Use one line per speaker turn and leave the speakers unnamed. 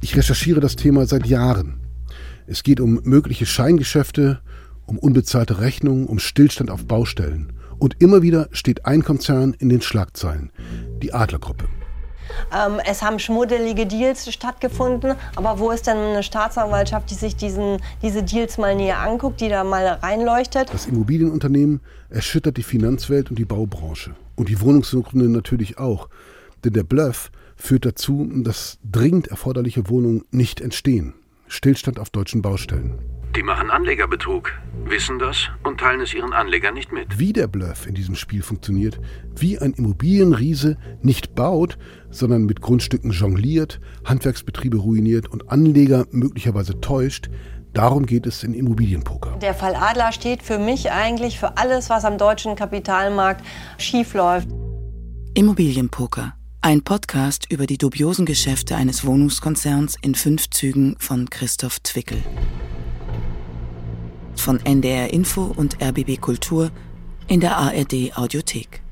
Ich recherchiere das Thema seit Jahren. Es geht um mögliche Scheingeschäfte, um unbezahlte Rechnungen, um Stillstand auf Baustellen. Und immer wieder steht ein Konzern in den Schlagzeilen, die Adlergruppe.
Ähm, es haben schmuddelige Deals stattgefunden, aber wo ist denn eine Staatsanwaltschaft, die sich diesen, diese Deals mal näher anguckt, die da mal reinleuchtet?
Das Immobilienunternehmen erschüttert die Finanzwelt und die Baubranche. Und die Wohnungssuchenden natürlich auch. Denn der Bluff führt dazu, dass dringend erforderliche Wohnungen nicht entstehen. Stillstand auf deutschen Baustellen.
Die machen Anlegerbetrug, wissen das und teilen es ihren Anlegern nicht mit.
Wie der Bluff in diesem Spiel funktioniert, wie ein Immobilienriese nicht baut, sondern mit Grundstücken jongliert, Handwerksbetriebe ruiniert und Anleger möglicherweise täuscht, darum geht es in Immobilienpoker.
Der Fall Adler steht für mich eigentlich für alles, was am deutschen Kapitalmarkt schiefläuft.
Immobilienpoker. Ein Podcast über die dubiosen Geschäfte eines Wohnungskonzerns in fünf Zügen von Christoph Zwickel von NDR Info und RBB Kultur in der ARD Audiothek.